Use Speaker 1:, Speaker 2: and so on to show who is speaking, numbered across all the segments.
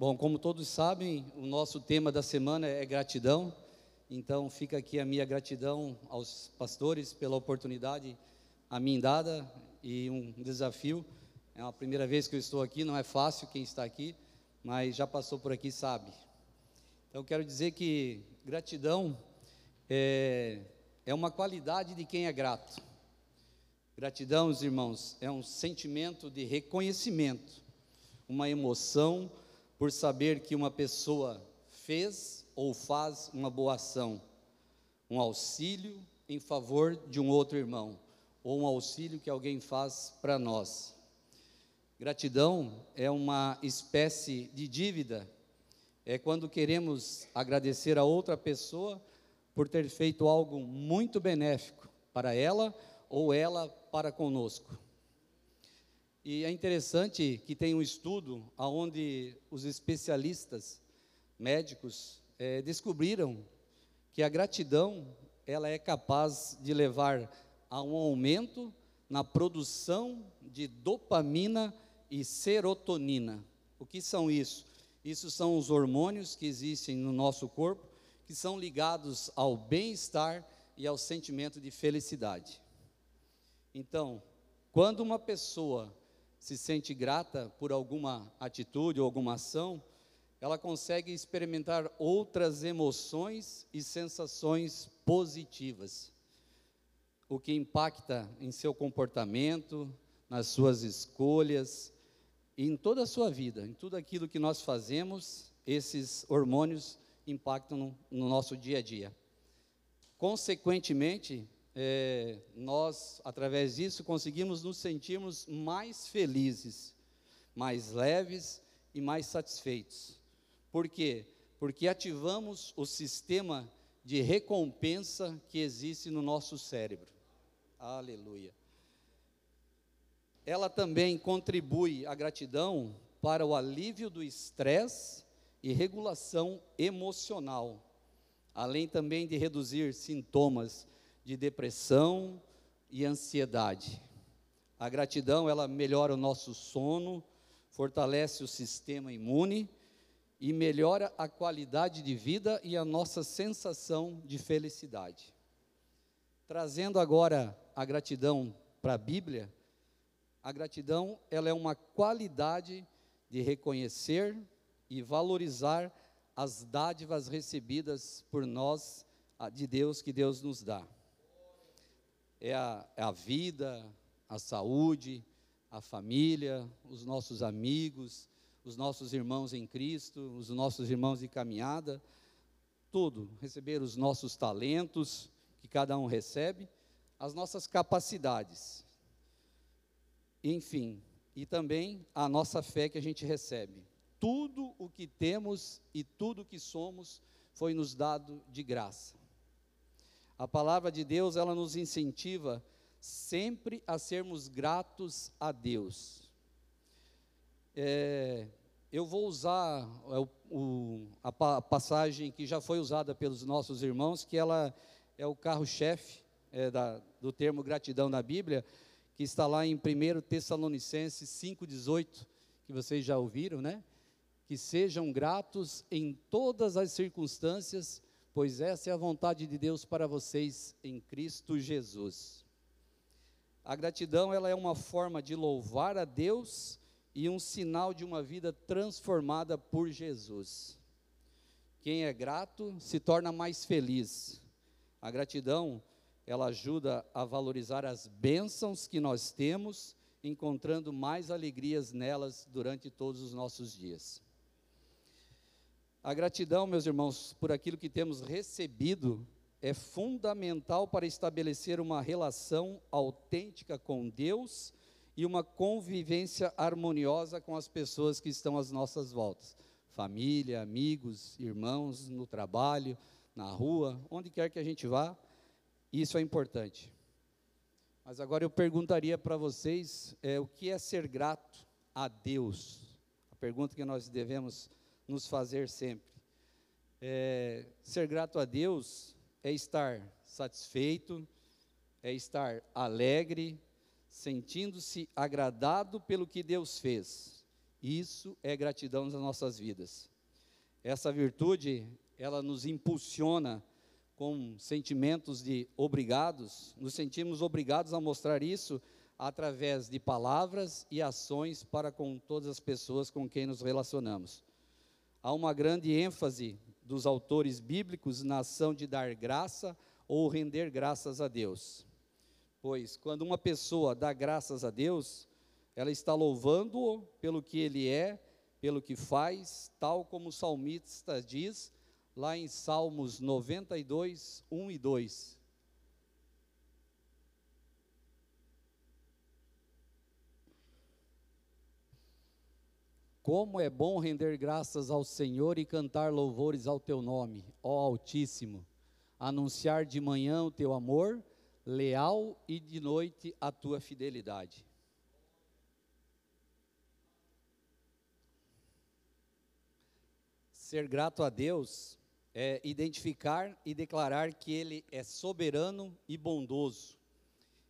Speaker 1: Bom, como todos sabem, o nosso tema da semana é gratidão. Então, fica aqui a minha gratidão aos pastores pela oportunidade a mim dada e um desafio. É a primeira vez que eu estou aqui, não é fácil quem está aqui, mas já passou por aqui sabe. Então, quero dizer que gratidão é, é uma qualidade de quem é grato. Gratidão, os irmãos, é um sentimento de reconhecimento, uma emoção por saber que uma pessoa fez ou faz uma boa ação, um auxílio em favor de um outro irmão, ou um auxílio que alguém faz para nós. Gratidão é uma espécie de dívida, é quando queremos agradecer a outra pessoa por ter feito algo muito benéfico para ela ou ela para conosco. E é interessante que tem um estudo onde os especialistas médicos é, descobriram que a gratidão ela é capaz de levar a um aumento na produção de dopamina e serotonina. O que são isso? Isso são os hormônios que existem no nosso corpo que são ligados ao bem-estar e ao sentimento de felicidade. Então, quando uma pessoa se sente grata por alguma atitude ou alguma ação, ela consegue experimentar outras emoções e sensações positivas, o que impacta em seu comportamento, nas suas escolhas, e em toda a sua vida, em tudo aquilo que nós fazemos, esses hormônios impactam no, no nosso dia a dia. Consequentemente, é, nós, através disso, conseguimos nos sentirmos mais felizes, mais leves e mais satisfeitos. Por quê? Porque ativamos o sistema de recompensa que existe no nosso cérebro. Aleluia. Ela também contribui, a gratidão, para o alívio do estresse e regulação emocional, além também de reduzir sintomas de depressão e ansiedade. A gratidão, ela melhora o nosso sono, fortalece o sistema imune e melhora a qualidade de vida e a nossa sensação de felicidade. Trazendo agora a gratidão para a Bíblia, a gratidão, ela é uma qualidade de reconhecer e valorizar as dádivas recebidas por nós, de Deus, que Deus nos dá é a, é a vida, a saúde, a família, os nossos amigos, os nossos irmãos em Cristo, os nossos irmãos de caminhada, tudo, receber os nossos talentos, que cada um recebe, as nossas capacidades, enfim, e também a nossa fé que a gente recebe. Tudo o que temos e tudo o que somos foi nos dado de graça. A palavra de Deus, ela nos incentiva sempre a sermos gratos a Deus. É, eu vou usar é, o, o, a passagem que já foi usada pelos nossos irmãos, que ela é o carro-chefe é, do termo gratidão na Bíblia, que está lá em 1 Tessalonicenses 5,18, que vocês já ouviram, né? Que sejam gratos em todas as circunstâncias, pois essa é a vontade de Deus para vocês em Cristo Jesus. A gratidão ela é uma forma de louvar a Deus e um sinal de uma vida transformada por Jesus. Quem é grato se torna mais feliz. A gratidão ela ajuda a valorizar as bênçãos que nós temos, encontrando mais alegrias nelas durante todos os nossos dias. A gratidão, meus irmãos, por aquilo que temos recebido é fundamental para estabelecer uma relação autêntica com Deus e uma convivência harmoniosa com as pessoas que estão às nossas voltas. Família, amigos, irmãos, no trabalho, na rua, onde quer que a gente vá, isso é importante. Mas agora eu perguntaria para vocês é, o que é ser grato a Deus? A pergunta que nós devemos nos fazer sempre. É, ser grato a Deus é estar satisfeito, é estar alegre, sentindo-se agradado pelo que Deus fez Isso é gratidão nas nossas vidas. Essa virtude, ela nos impulsiona com sentimentos de obrigados, nos sentimos obrigados a mostrar isso através de palavras e ações para com todas as pessoas com quem nos relacionamos. Há uma grande ênfase dos autores bíblicos na ação de dar graça ou render graças a Deus. Pois quando uma pessoa dá graças a Deus, ela está louvando-o pelo que ele é, pelo que faz, tal como o salmista diz lá em Salmos 92, 1 e 2. Como é bom render graças ao Senhor e cantar louvores ao teu nome, ó Altíssimo. Anunciar de manhã o teu amor, leal e de noite a tua fidelidade. Ser grato a Deus é identificar e declarar que Ele é soberano e bondoso.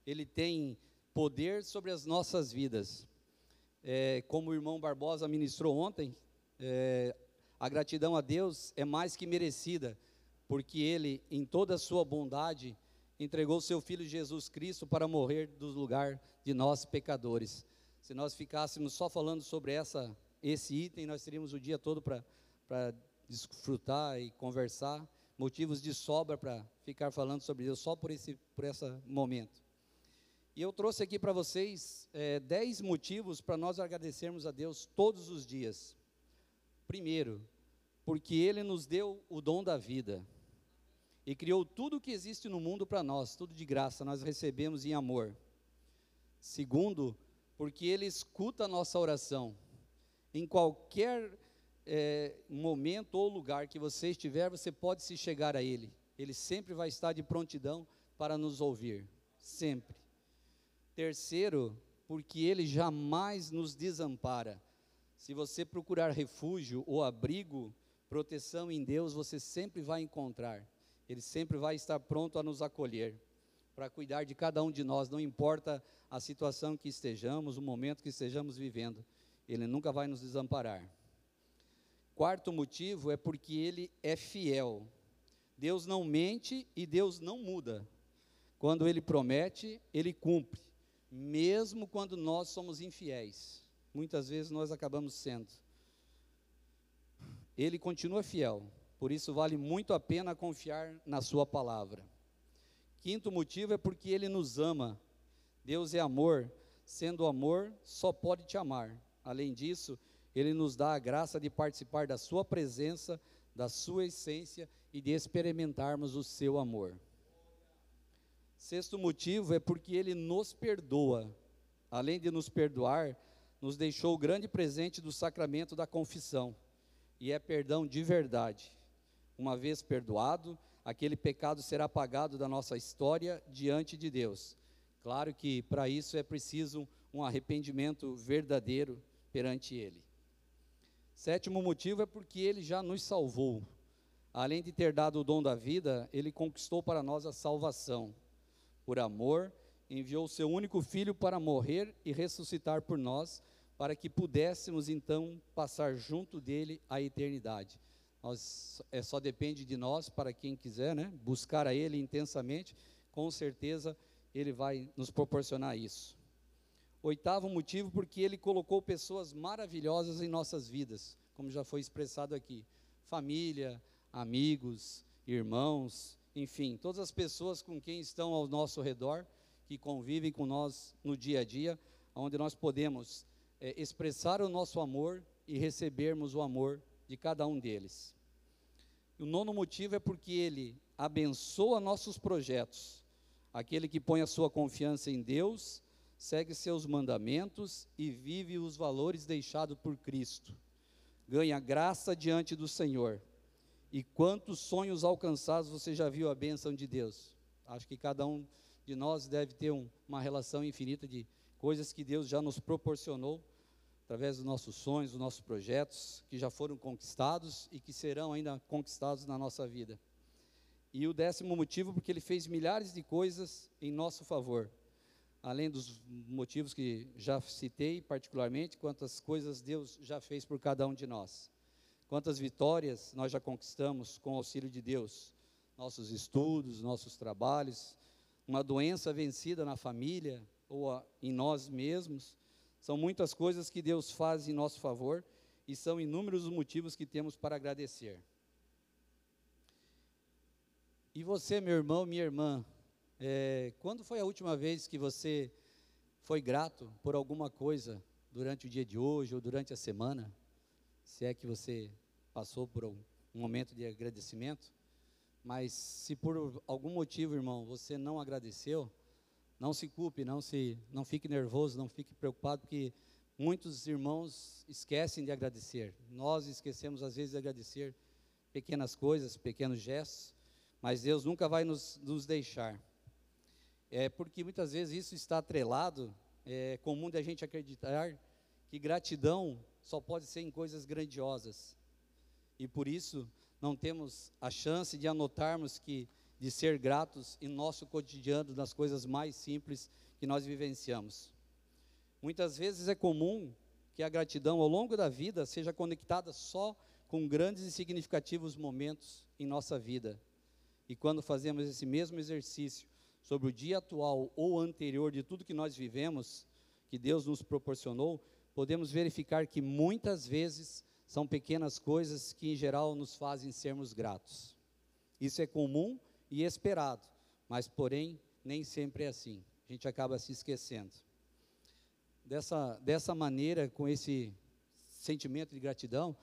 Speaker 1: Ele tem poder sobre as nossas vidas é, como o irmão Barbosa ministrou ontem, é, a gratidão a Deus é mais que merecida, porque Ele, em toda a sua bondade, entregou seu Filho Jesus Cristo para morrer do lugar de nós pecadores. Se nós ficássemos só falando sobre essa, esse item, nós teríamos o dia todo para desfrutar e conversar, motivos de sobra para ficar falando sobre Deus só por esse por esse momento. E eu trouxe aqui para vocês é, dez motivos para nós agradecermos a Deus todos os dias. Primeiro, porque Ele nos deu o dom da vida e criou tudo o que existe no mundo para nós, tudo de graça, nós recebemos em amor. Segundo, porque Ele escuta a nossa oração. Em qualquer é, momento ou lugar que você estiver, você pode se chegar a Ele. Ele sempre vai estar de prontidão para nos ouvir. Sempre. Terceiro, porque ele jamais nos desampara. Se você procurar refúgio ou abrigo, proteção em Deus, você sempre vai encontrar. Ele sempre vai estar pronto a nos acolher, para cuidar de cada um de nós, não importa a situação que estejamos, o momento que estejamos vivendo. Ele nunca vai nos desamparar. Quarto motivo é porque ele é fiel. Deus não mente e Deus não muda. Quando ele promete, ele cumpre mesmo quando nós somos infiéis. Muitas vezes nós acabamos sendo. Ele continua fiel, por isso vale muito a pena confiar na Sua palavra. Quinto motivo é porque Ele nos ama. Deus é amor, sendo amor, só pode te amar. Além disso, Ele nos dá a graça de participar da Sua presença, da Sua essência e de experimentarmos o Seu amor. Sexto motivo é porque ele nos perdoa. Além de nos perdoar, nos deixou o grande presente do sacramento da confissão, e é perdão de verdade. Uma vez perdoado, aquele pecado será apagado da nossa história diante de Deus. Claro que para isso é preciso um arrependimento verdadeiro perante Ele. Sétimo motivo é porque Ele já nos salvou. Além de ter dado o dom da vida, Ele conquistou para nós a salvação por amor, enviou seu único filho para morrer e ressuscitar por nós, para que pudéssemos então passar junto dele a eternidade. Nós, é só depende de nós, para quem quiser, né, buscar a ele intensamente, com certeza ele vai nos proporcionar isso. Oitavo motivo, porque ele colocou pessoas maravilhosas em nossas vidas, como já foi expressado aqui: família, amigos, irmãos, enfim, todas as pessoas com quem estão ao nosso redor, que convivem com nós no dia a dia, onde nós podemos é, expressar o nosso amor e recebermos o amor de cada um deles. o nono motivo é porque ele abençoa nossos projetos. Aquele que põe a sua confiança em Deus, segue seus mandamentos e vive os valores deixados por Cristo. Ganha graça diante do Senhor e quantos sonhos alcançados você já viu a bênção de Deus? Acho que cada um de nós deve ter um, uma relação infinita de coisas que Deus já nos proporcionou através dos nossos sonhos, dos nossos projetos, que já foram conquistados e que serão ainda conquistados na nossa vida. E o décimo motivo, porque Ele fez milhares de coisas em nosso favor. além dos motivos que já citei particularmente, quantas coisas Deus já fez por cada um de nós. Quantas vitórias nós já conquistamos com o auxílio de Deus. Nossos estudos, nossos trabalhos, uma doença vencida na família ou em nós mesmos. São muitas coisas que Deus faz em nosso favor e são inúmeros os motivos que temos para agradecer. E você, meu irmão, minha irmã, é, quando foi a última vez que você foi grato por alguma coisa durante o dia de hoje ou durante a semana? Se é que você passou por um, momento de agradecimento. Mas se por algum motivo, irmão, você não agradeceu, não se culpe, não se, não fique nervoso, não fique preocupado, porque muitos irmãos esquecem de agradecer. Nós esquecemos às vezes de agradecer pequenas coisas, pequenos gestos, mas Deus nunca vai nos, nos deixar é porque muitas vezes isso está atrelado, é comum da gente acreditar que gratidão só pode ser em coisas grandiosas. E por isso não temos a chance de anotarmos que de ser gratos em nosso cotidiano nas coisas mais simples que nós vivenciamos. Muitas vezes é comum que a gratidão ao longo da vida seja conectada só com grandes e significativos momentos em nossa vida. E quando fazemos esse mesmo exercício sobre o dia atual ou anterior de tudo que nós vivemos, que Deus nos proporcionou, podemos verificar que muitas vezes são pequenas coisas que, em geral, nos fazem sermos gratos. Isso é comum e esperado, mas, porém, nem sempre é assim. A gente acaba se esquecendo. Dessa, dessa maneira, com esse sentimento de gratidão,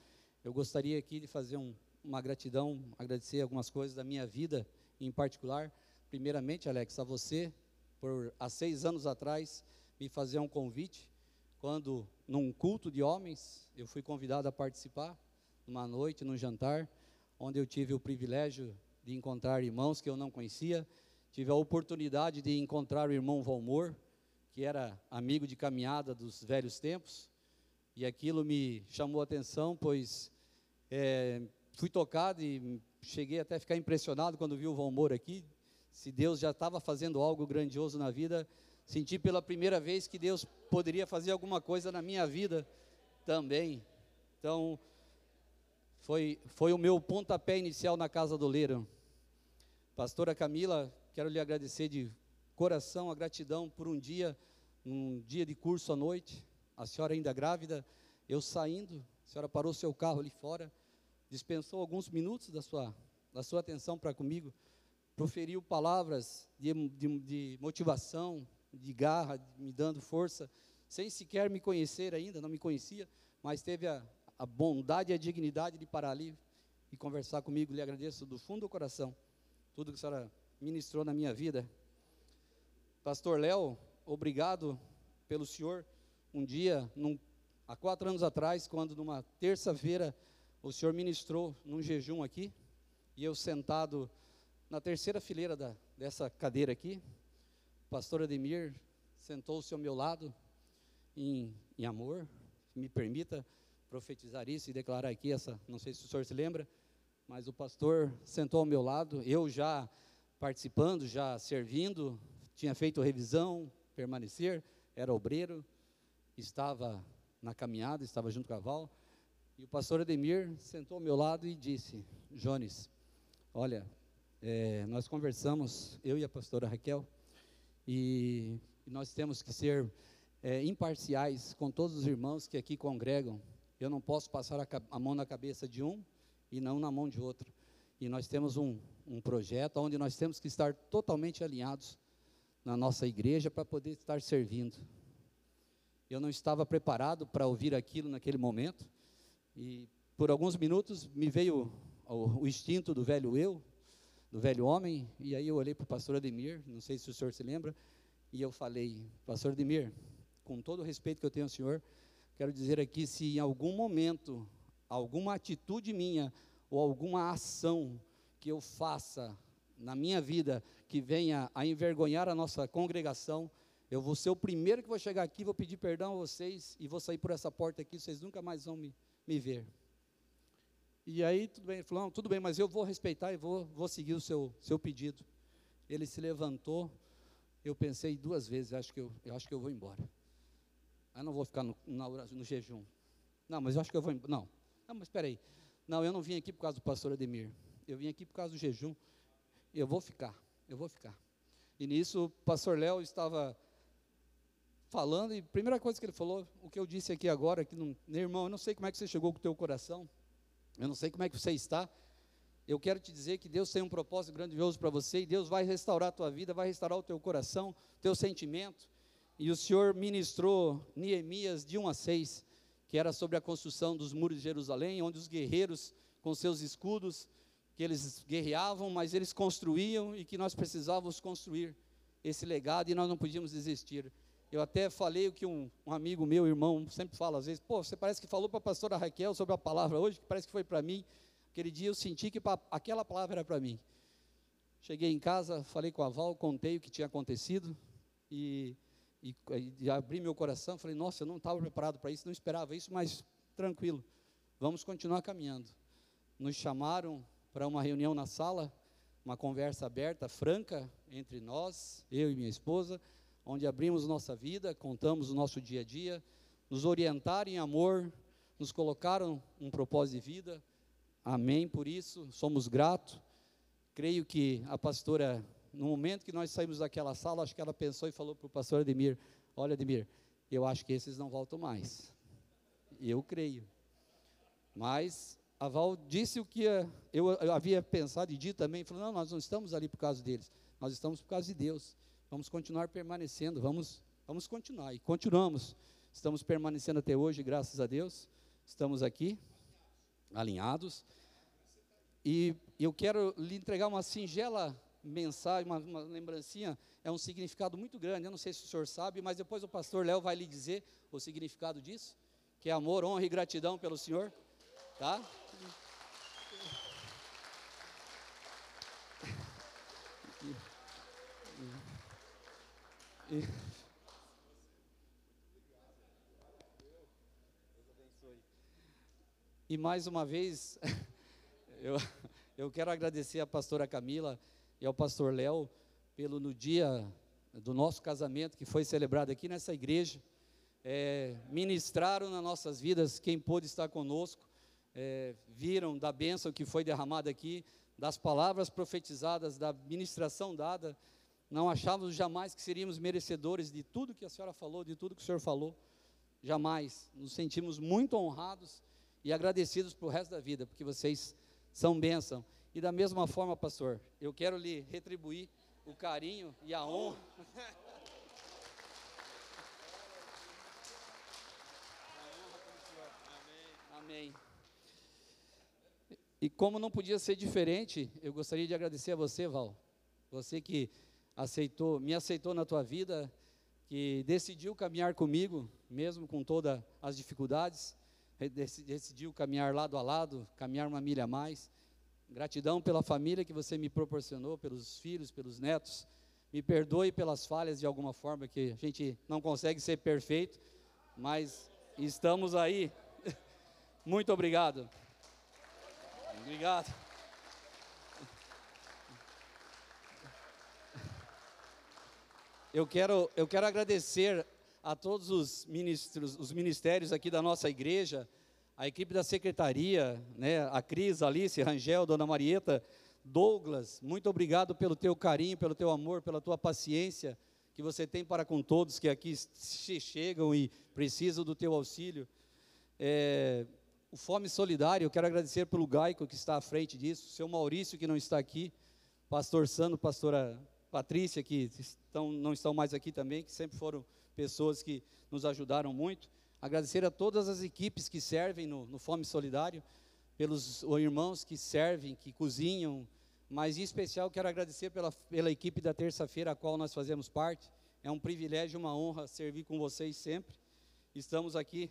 Speaker 1: eu gostaria aqui de fazer um, uma gratidão, agradecer algumas coisas da minha vida em particular primeiramente, Alex, a você, por há seis anos atrás, me fazer um convite, num culto de homens, eu fui convidado a participar, numa noite, num jantar, onde eu tive o privilégio de encontrar irmãos que eu não conhecia, tive a oportunidade de encontrar o irmão Valmor, que era amigo de caminhada dos velhos tempos, e aquilo me chamou a atenção, pois é, fui tocado e cheguei até a ficar impressionado quando vi o Valmor aqui, se Deus já estava fazendo algo grandioso na vida, senti pela primeira vez que Deus poderia fazer alguma coisa na minha vida também. Então, foi, foi o meu pontapé inicial na casa do Leiro. Pastora Camila, quero lhe agradecer de coração a gratidão por um dia, um dia de curso à noite, a senhora ainda grávida, eu saindo, a senhora parou seu carro ali fora, dispensou alguns minutos da sua, da sua atenção para comigo, proferiu palavras de, de, de motivação, de garra, me dando força, sem sequer me conhecer ainda, não me conhecia, mas teve a, a bondade e a dignidade de parar ali e conversar comigo. Lhe agradeço do fundo do coração tudo que a senhora ministrou na minha vida. Pastor Léo, obrigado pelo senhor. Um dia, num, há quatro anos atrás, quando numa terça-feira o senhor ministrou num jejum aqui, e eu sentado na terceira fileira da, dessa cadeira aqui, o pastor Ademir sentou-se ao meu lado em, em amor, me permita profetizar isso e declarar aqui essa, não sei se o senhor se lembra, mas o pastor sentou ao meu lado, eu já participando, já servindo, tinha feito revisão, permanecer, era obreiro, estava na caminhada, estava junto com a Val, e o pastor Ademir sentou ao meu lado e disse: Jones, olha, é, nós conversamos, eu e a pastora Raquel, e, nós temos que ser é, imparciais com todos os irmãos que aqui congregam. Eu não posso passar a, a, mão na cabeça de um e não na mão de outro. E nós temos um, um projeto onde nós temos que estar totalmente alinhados na nossa igreja para poder estar servindo. Eu não estava preparado para ouvir aquilo naquele momento, e por alguns minutos me veio o, o instinto do velho eu, do velho homem, e aí eu olhei para o pastor Ademir, não sei se o senhor se lembra, e eu falei, pastor Ademir, com todo o respeito que eu tenho ao senhor, quero dizer aqui, se em algum momento, alguma atitude minha, ou alguma ação que eu faça na minha vida, que venha a envergonhar a nossa congregação, eu vou ser o primeiro que vou chegar aqui, vou pedir perdão a vocês, e vou sair por essa porta aqui, vocês nunca mais vão me, me ver. E aí, tudo bem, ele falou, tudo bem, mas eu vou respeitar e vou, vou seguir o seu, seu pedido. Ele se levantou, eu pensei duas vezes, acho que eu, eu acho que eu vou embora. Eu não vou ficar no, no, no jejum. Não, mas eu acho que eu vou embora. Não, não, mas espera aí. Não, eu não vim aqui por causa do pastor Ademir. Eu vim aqui por causa do jejum. Eu vou ficar, eu vou ficar. E nisso o pastor Léo estava falando, e a primeira coisa que ele falou, o que eu disse aqui agora, que não, meu irmão, eu não sei como é que você chegou com o teu coração, eu não sei como é que você está, eu quero te dizer que Deus tem um propósito grandioso para você, e Deus vai restaurar a tua vida, vai restaurar o teu coração, teu sentimento, e o Senhor ministrou Neemias de 1 a 6, que era sobre a construção dos muros de Jerusalém, onde os guerreiros, com seus escudos, que eles guerreavam, mas eles construíam, e que nós precisávamos construir esse legado, e nós não podíamos desistir. Eu até falei o que um, um, amigo meu, irmão, sempre fala às vezes, pô, você parece que falou para a pastora Raquel sobre a palavra hoje, que parece que foi para mim. Aquele dia eu senti que pra, aquela palavra era para mim. Cheguei em casa, falei com a Val, contei o que tinha acontecido e, e, e abri meu coração, falei, nossa, eu não estava preparado para isso, não esperava isso, mas tranquilo, vamos continuar caminhando. Nos chamaram para uma reunião na sala, uma conversa aberta, franca, entre nós, eu e minha esposa, onde abrimos nossa vida, contamos o nosso dia a dia, nos orientaram em amor, nos colocaram um propósito de vida. Amém por isso, somos gratos. Creio que a pastora, no momento que nós saímos daquela sala, acho que ela pensou e falou para o pastor Ademir: Olha, Ademir, eu acho que esses não voltam mais. Eu creio. Mas a Val disse o que eu, eu havia pensado e dito também: falou, Não, nós não estamos ali por causa deles, nós estamos por causa de Deus. Vamos continuar permanecendo, vamos, vamos continuar. E continuamos. Estamos permanecendo até hoje, graças a Deus. Estamos aqui, alinhados. E eu quero lhe entregar uma singela mensagem, uma, uma lembrancinha, é um significado muito grande. Eu não sei se o senhor sabe, mas depois o pastor Léo vai lhe dizer o significado disso, que é amor, honra e gratidão pelo Senhor. Tá? Mais uma vez, eu, eu quero agradecer à pastora Camila e ao pastor Léo pelo no dia do nosso casamento que foi celebrado aqui nessa igreja. É, ministraram nas nossas vidas, quem pôde estar conosco, é, viram da bênção que foi derramada aqui, das palavras profetizadas, da ministração dada não achávamos jamais que seríamos merecedores de tudo que a senhora falou, de tudo que o senhor falou. Jamais. Nos sentimos muito honrados e agradecidos para o resto da vida, porque vocês são bênção. E da mesma forma, pastor, eu quero lhe retribuir o carinho e a honra. Amém. E como não podia ser diferente, eu gostaria de agradecer a você, Val. Você que aceitou, me aceitou na tua vida, que decidiu caminhar comigo, mesmo com todas as dificuldades, decidiu caminhar lado a lado, caminhar uma milha a mais. Gratidão pela família que você me proporcionou, pelos filhos, pelos netos. Me perdoe pelas falhas de alguma forma, que a gente não consegue ser perfeito, mas estamos aí. Muito obrigado. Obrigado. Eu quero, eu quero agradecer a todos os ministros, os ministérios aqui da nossa igreja, a equipe da secretaria, né, a Cris, Alice, Rangel, Dona Marieta, Douglas, muito obrigado pelo teu carinho, pelo teu amor, pela tua paciência que você tem para com todos que aqui chegam e precisam do teu auxílio. É, o Fome Solidário, eu quero agradecer pelo Gaico que está à frente disso, o seu Maurício que não está aqui, pastor Sano, pastora Patrícia, que estão, não estão mais aqui também, que sempre foram pessoas que nos ajudaram muito. Agradecer a todas as equipes que servem no, no Fome Solidário, pelos irmãos que servem, que cozinham, mas em especial quero agradecer pela, pela equipe da terça-feira, a qual nós fazemos parte. É um privilégio, uma honra servir com vocês sempre. Estamos aqui.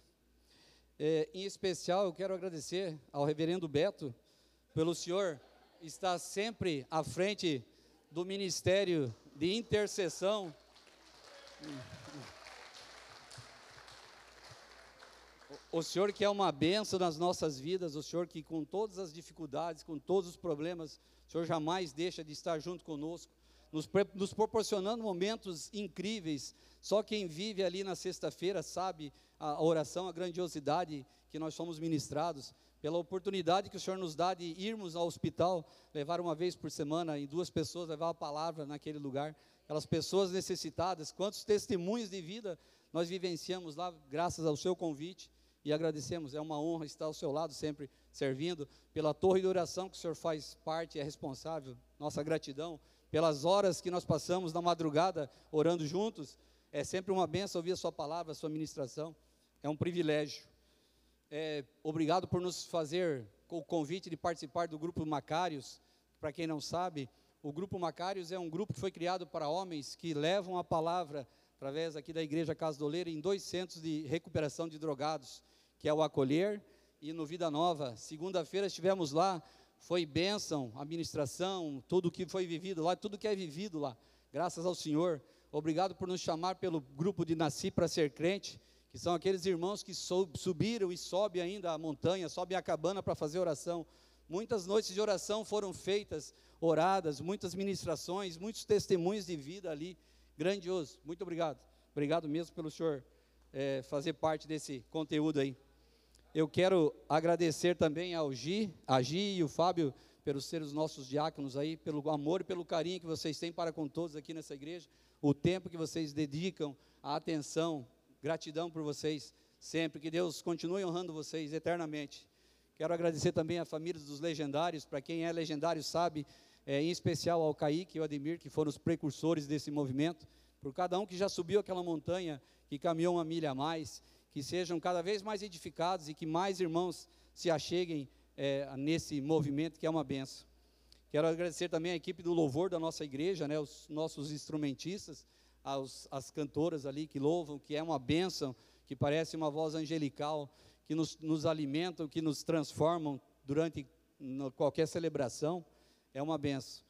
Speaker 1: É, em especial, eu quero agradecer ao reverendo Beto, pelo senhor estar sempre à frente do ministério de intercessão. O Senhor que é uma benção nas nossas vidas, o Senhor que com todas as dificuldades, com todos os problemas, o Senhor jamais deixa de estar junto conosco, nos, nos proporcionando momentos incríveis. Só quem vive ali na sexta-feira sabe a oração, a grandiosidade que nós somos ministrados, pela oportunidade que o Senhor nos dá de irmos ao hospital, levar uma vez por semana em duas pessoas, levar a palavra naquele lugar, aquelas pessoas necessitadas, quantos testemunhos de vida nós vivenciamos lá, graças ao seu convite, e agradecemos, é uma honra estar ao seu lado sempre servindo, pela torre de oração que o Senhor faz parte, é responsável, nossa gratidão, pelas horas que nós passamos na madrugada orando juntos, é sempre uma benção ouvir a sua palavra, a sua ministração, é um privilégio. É, obrigado por nos fazer o convite de participar do grupo Macários, para quem não sabe, o grupo Macários é um grupo que foi criado para homens que levam a palavra através aqui da igreja Casa do Oleiro em dois centros de recuperação de drogados, que é o Acolher e no Vida Nova. Segunda-feira estivemos lá, foi bênção, administração, tudo que foi vivido lá, tudo que é vivido lá. Graças ao Senhor. Obrigado por nos chamar pelo grupo de Nasci para ser crente, que são aqueles irmãos que subiram e sobem ainda a montanha, sobem a cabana para fazer oração. Muitas noites de oração foram feitas, oradas, muitas ministrações, muitos testemunhos de vida ali. Grandioso. Muito obrigado. Obrigado mesmo pelo senhor é, fazer parte desse conteúdo aí. Eu quero agradecer também ao Gi, a Gi e o Fábio, pelos seres nossos diáconos aí, pelo amor e pelo carinho que vocês têm para com todos aqui nessa igreja, o tempo que vocês dedicam, a atenção, gratidão por vocês sempre, que Deus continue honrando vocês eternamente. Quero agradecer também a família dos legendários, para quem é legendário sabe, é, em especial ao Kaique e ao Ademir, que foram os precursores desse movimento, por cada um que já subiu aquela montanha, que caminhou uma milha a mais, que sejam cada vez mais edificados e que mais irmãos se acheguem é, nesse movimento que é uma benção. Quero agradecer também a equipe do louvor da nossa igreja, né, os nossos instrumentistas, as cantoras ali que louvam, que é uma bênção, que parece uma voz angelical, que nos, nos alimentam, que nos transformam durante qualquer celebração é uma benção.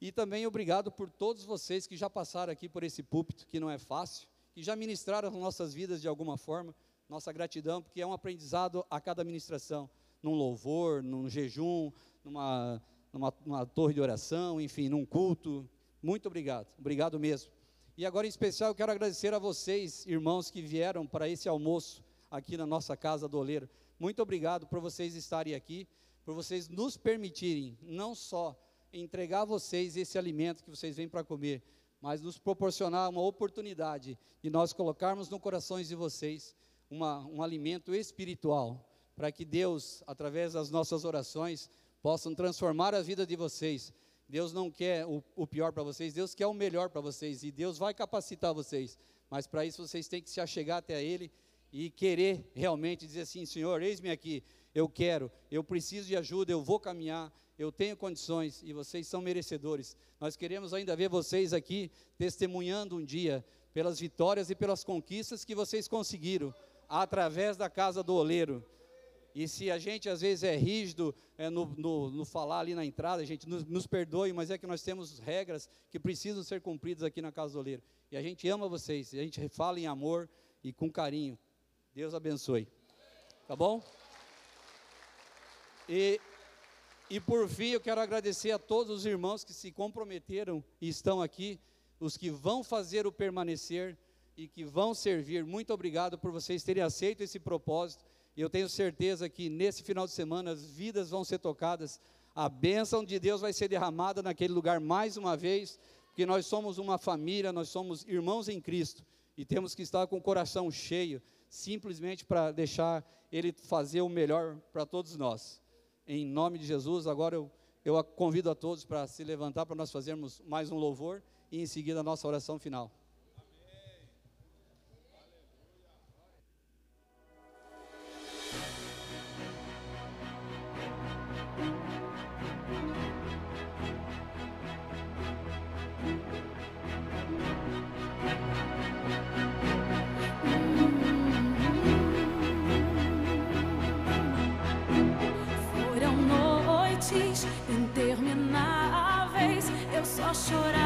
Speaker 1: E também obrigado por todos vocês que já passaram aqui por esse púlpito, que não é fácil, que já ministraram as nossas vidas de alguma forma. Nossa gratidão, porque é um aprendizado a cada ministração, num louvor, num jejum, numa, numa, numa torre de oração, enfim, num culto. Muito obrigado, obrigado mesmo. E agora, em especial, eu quero agradecer a vocês, irmãos, que vieram para esse almoço aqui na nossa casa do Oleiro. Muito obrigado por vocês estarem aqui por vocês nos permitirem não só entregar a vocês esse alimento que vocês vêm para comer, mas nos proporcionar uma oportunidade de nós colocarmos no corações de vocês uma, um alimento espiritual, para que Deus, através das nossas orações, possam transformar a vida de vocês. Deus não quer o, o pior para vocês, Deus quer o melhor para vocês, e Deus vai capacitar vocês, mas para isso vocês têm que se achegar até Ele e querer realmente dizer assim: Senhor, eis-me aqui eu quero, eu preciso de ajuda, eu vou caminhar, eu tenho condições e vocês são merecedores. Nós queremos ainda ver vocês aqui testemunhando um dia pelas vitórias e pelas conquistas que vocês conseguiram através da casa do oleiro. E se a gente às vezes é rígido é, no, no, no, falar ali na entrada, a gente nos, nos, perdoe, mas é que nós temos regras que precisam ser cumpridas aqui na casa do oleiro. E a gente ama vocês, a gente fala em amor e com carinho. Deus abençoe. Tá bom? E, e por fim, eu quero agradecer a todos os irmãos que se comprometeram e estão aqui, os que vão fazer o permanecer e que vão servir. Muito obrigado por vocês terem aceito esse propósito. E eu tenho certeza que nesse final de semana as vidas vão ser tocadas, a bênção de Deus vai ser derramada naquele lugar mais uma vez, porque nós somos uma família, nós somos irmãos em Cristo e temos que estar com o coração cheio, simplesmente para deixar Ele fazer o melhor para todos nós em nome de Jesus. Agora eu, eu convido a todos para se levantar para nós fazermos mais um louvor e em seguida a nossa oração final. chorar.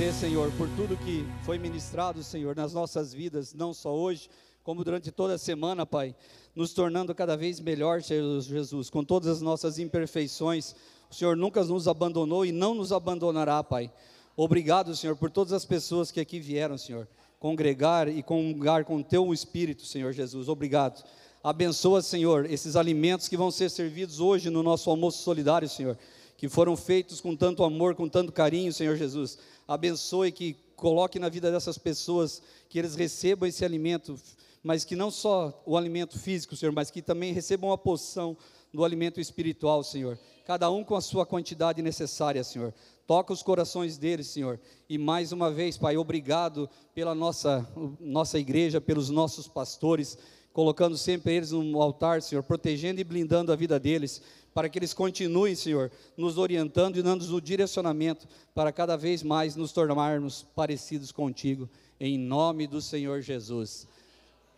Speaker 1: Agradecer, Senhor, por tudo que foi ministrado, Senhor, nas nossas vidas, não só hoje, como durante toda a semana, Pai, nos tornando cada vez melhor, Senhor Jesus, com todas as nossas imperfeições. O Senhor nunca nos abandonou e não nos abandonará, Pai. Obrigado, Senhor, por todas as pessoas que aqui vieram, Senhor, congregar e comungar com o Teu Espírito, Senhor Jesus. Obrigado. Abençoa, Senhor, esses alimentos que vão ser servidos hoje no nosso almoço solidário, Senhor, que foram feitos com tanto amor, com tanto carinho, Senhor Jesus. Abençoe que coloque na vida dessas pessoas que eles recebam esse alimento mas que não só o alimento físico, Senhor, mas que também recebam a poção do alimento espiritual, Senhor. Cada um com a sua quantidade necessária, Senhor. Toca os corações deles, Senhor. E mais uma vez, Pai, obrigado pela nossa, nossa igreja, pelos nossos pastores, colocando sempre eles no altar, Senhor, protegendo e blindando a vida deles, para que eles continuem, Senhor, nos orientando e dando-nos o direcionamento para cada vez mais nos tornarmos parecidos contigo, em nome do Senhor Jesus.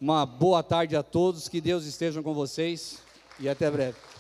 Speaker 1: Uma boa tarde a todos, que Deus esteja com vocês e até breve.